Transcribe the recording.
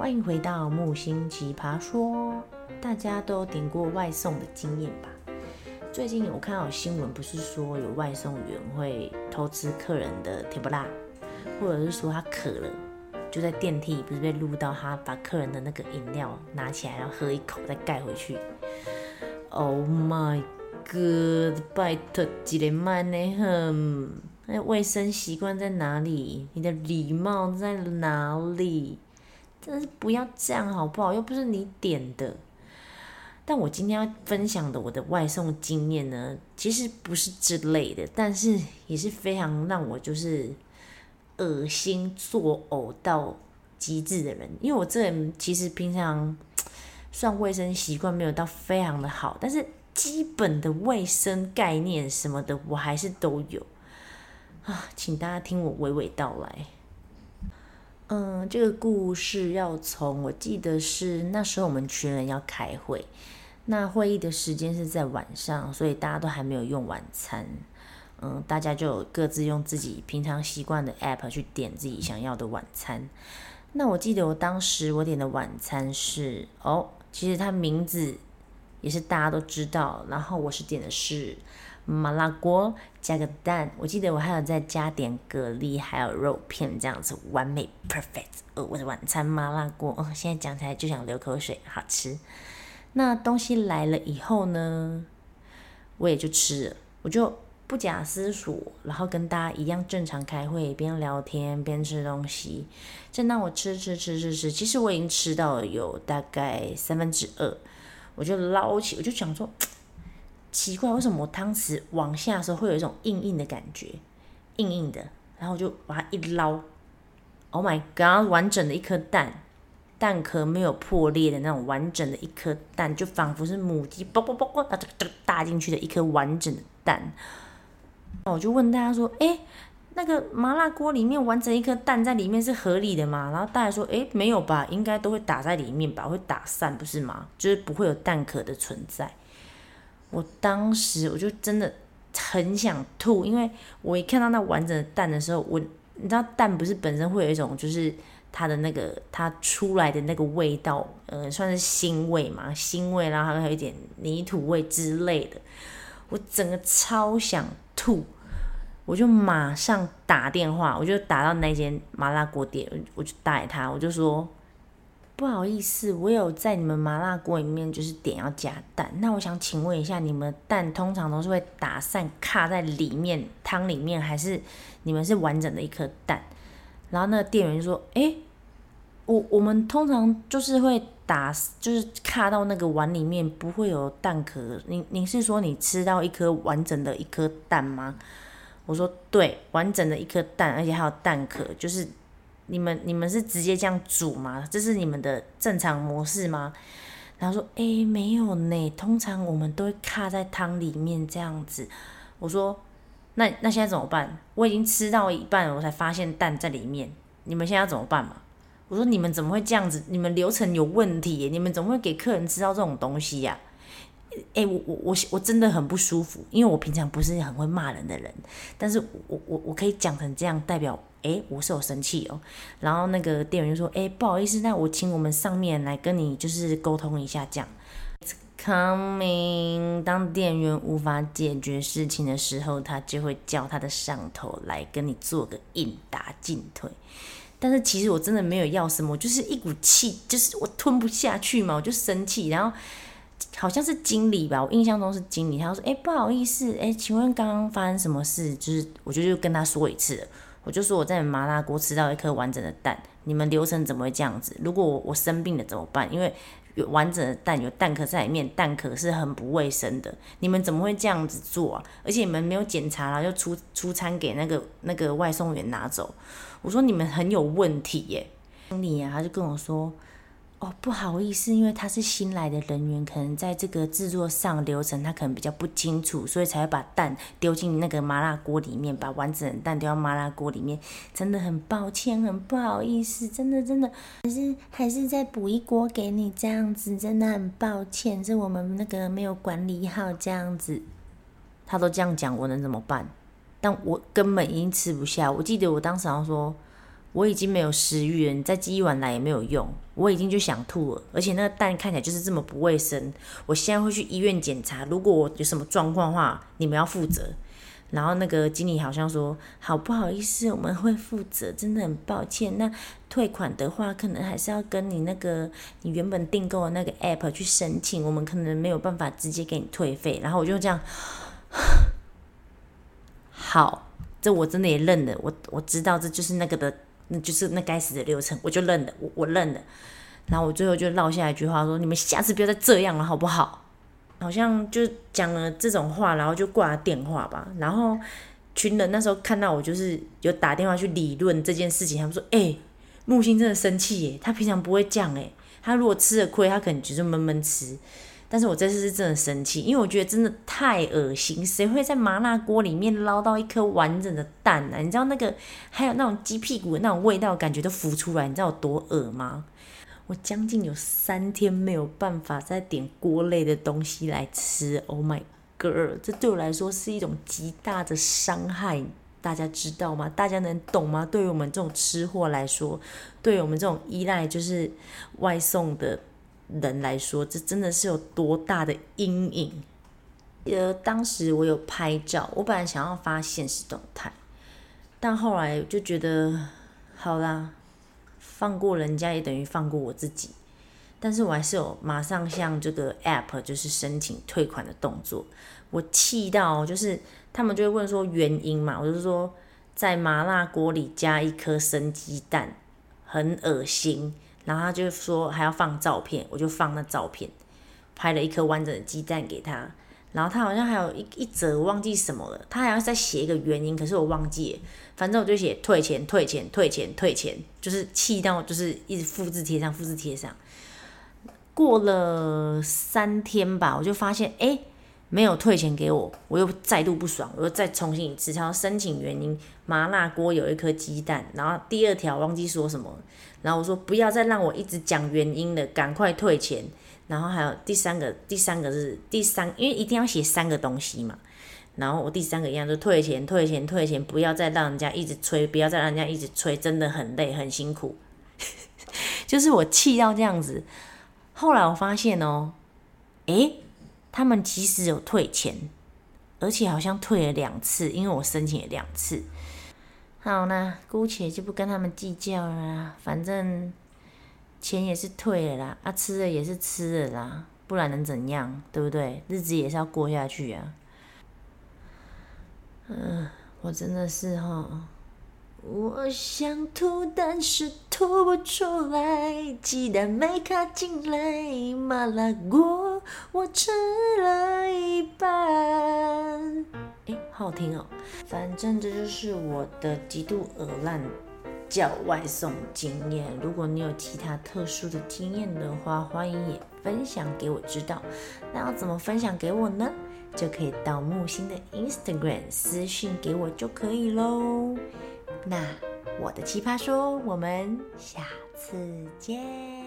欢迎回到木星奇葩说。大家都有点过外送的经验吧？最近我看到新闻，不是说有外送员会偷吃客人的甜不辣，或者是说他渴了，就在电梯不是被录到他把客人的那个饮料拿起来，然后喝一口再盖回去。Oh my god！拜托，几点慢呢？哼，那卫生习惯在哪里？你的礼貌在哪里？真的是不要这样好不好？又不是你点的。但我今天要分享的我的外送经验呢，其实不是之类的，但是也是非常让我就是恶心作呕到极致的人。因为我这人其实平常 算卫生习惯没有到非常的好，但是基本的卫生概念什么的我还是都有啊，请大家听我娓娓道来。嗯，这个故事要从我记得是那时候我们群人要开会。那会议的时间是在晚上，所以大家都还没有用晚餐。嗯，大家就各自用自己平常习惯的 app 去点自己想要的晚餐。那我记得我当时我点的晚餐是哦，其实它名字也是大家都知道。然后我是点的是麻辣锅加个蛋，我记得我还有再加点蛤蜊，还有肉片，这样子完美 perfect。哦，我的晚餐麻辣锅哦，现在讲起来就想流口水，好吃。那东西来了以后呢，我也就吃了，我就不假思索，然后跟大家一样正常开会，边聊天边吃东西。正当我吃吃吃吃吃，其实我已经吃到了有大概三分之二，我就捞起，我就想说，奇怪，为什么我汤匙往下的时候会有一种硬硬的感觉，硬硬的，然后我就把它一捞，Oh my God，完整的一颗蛋。蛋壳没有破裂的那种完整的一颗蛋，就仿佛是母鸡啵啵啵啵把这个大进去的一颗完整的蛋。那我就问大家说：“诶，那个麻辣锅里面完整一颗蛋在里面是合理的吗？”然后大家说：“诶，没有吧，应该都会打在里面吧，会打散不是吗？就是不会有蛋壳的存在。”我当时我就真的很想吐，因为我一看到那完整的蛋的时候，我你知道蛋不是本身会有一种就是。它的那个，它出来的那个味道，呃，算是腥味嘛，腥味，然后还有一点泥土味之类的，我整个超想吐，我就马上打电话，我就打到那间麻辣锅店，我就打给他，我就说，不好意思，我有在你们麻辣锅里面就是点要加蛋，那我想请问一下，你们蛋通常都是会打散卡在里面汤里面，还是你们是完整的一颗蛋？然后那个店员就说：“诶，我我们通常就是会打，就是卡到那个碗里面，不会有蛋壳。你你是说你吃到一颗完整的一颗蛋吗？”我说：“对，完整的一颗蛋，而且还有蛋壳。就是你们你们是直接这样煮吗？这是你们的正常模式吗？”然后说：“诶，没有呢，通常我们都会卡在汤里面这样子。”我说。那那现在怎么办？我已经吃到一半了，我才发现蛋在里面。你们现在要怎么办嘛？我说你们怎么会这样子？你们流程有问题！你们怎么会给客人吃到这种东西呀？诶，我我我我真的很不舒服，因为我平常不是很会骂人的人，但是我我我可以讲成这样，代表诶，我是有生气哦。然后那个店员就说：“诶，不好意思，那我请我们上面来跟你就是沟通一下，这样。” Coming，当店员无法解决事情的时候，他就会叫他的上头来跟你做个应答进退。但是其实我真的没有要什么，就是一股气，就是我吞不下去嘛，我就生气。然后好像是经理吧，我印象中是经理，他说：“哎，不好意思，哎，请问刚刚发生什么事？”就是我就就跟他说一次，我就说我在麻辣锅吃到一颗完整的蛋，你们流程怎么会这样子？如果我我生病了怎么办？因为有完整的蛋，有蛋壳在里面，蛋壳是很不卫生的。你们怎么会这样子做啊？而且你们没有检查然后，就出出餐给那个那个外送员拿走。我说你们很有问题耶。经理啊，他就跟我说。哦，不好意思，因为他是新来的人员，可能在这个制作上流程他可能比较不清楚，所以才会把蛋丢进那个麻辣锅里面，把完整的蛋丢到麻辣锅里面。真的很抱歉，很不好意思，真的真的，还是还是再补一锅给你这样子，真的很抱歉，是我们那个没有管理好这样子。他都这样讲，我能怎么办？但我根本已经吃不下。我记得我当时好像说。我已经没有食欲了，你再寄一碗来也没有用，我已经就想吐了，而且那个蛋看起来就是这么不卫生。我现在会去医院检查，如果我有什么状况的话，你们要负责。然后那个经理好像说：“好不好意思，我们会负责，真的很抱歉。那退款的话，可能还是要跟你那个你原本订购的那个 app 去申请，我们可能没有办法直接给你退费。”然后我就这样，好，这我真的也认了，我我知道这就是那个的。那就是那该死的流程，我就认了，我我认了。然后我最后就落下一句话说：“你们下次不要再这样了，好不好？”好像就讲了这种话，然后就挂了电话吧。然后群人那时候看到我，就是有打电话去理论这件事情，他们说：“哎、木星真的生气耶，他平常不会这样哎，他如果吃了亏，他可能就是闷闷吃。”但是我这次是真的生气，因为我觉得真的太恶心，谁会在麻辣锅里面捞到一颗完整的蛋呢、啊？你知道那个还有那种鸡屁股的那种味道，感觉都浮出来，你知道有多恶吗？我将近有三天没有办法再点锅类的东西来吃，Oh my God，这对我来说是一种极大的伤害，大家知道吗？大家能懂吗？对于我们这种吃货来说，对于我们这种依赖就是外送的。人来说，这真的是有多大的阴影？呃，当时我有拍照，我本来想要发现实动态，但后来就觉得，好啦，放过人家也等于放过我自己。但是我还是有马上向这个 app 就是申请退款的动作。我气到就是他们就会问说原因嘛，我就说在麻辣锅里加一颗生鸡蛋，很恶心。然后他就说还要放照片，我就放那照片，拍了一颗完整的鸡蛋给他。然后他好像还有一一则忘记什么了，他好像在写一个原因，可是我忘记了。反正我就写退钱、退钱、退钱、退钱，就是气到就是一直复制贴上、复制贴上。过了三天吧，我就发现哎。没有退钱给我，我又再度不爽，我又再重新一次，然后申请原因。麻辣锅有一颗鸡蛋，然后第二条忘记说什么，然后我说不要再让我一直讲原因了，赶快退钱。然后还有第三个，第三个是第三，因为一定要写三个东西嘛。然后我第三个一样就退钱，退钱，退钱，不要再让人家一直催，不要再让人家一直催，真的很累，很辛苦。就是我气到这样子。后来我发现哦，诶。他们其实有退钱，而且好像退了两次，因为我申请了两次。好，那姑且就不跟他们计较了啦，反正钱也是退了啦，啊，吃的也是吃了啦，不然能怎样？对不对？日子也是要过下去啊。嗯，我真的是哈。我想吐，但是吐不出来，鸡蛋没卡进来，麻辣锅我吃了一半。哎，好好听哦。反正这就是我的极度恶烂叫外送经验。如果你有其他特殊的经验的话，欢迎也分享给我知道。那要怎么分享给我呢？就可以到木星的 Instagram 私信给我就可以喽。那我的奇葩说，我们下次见。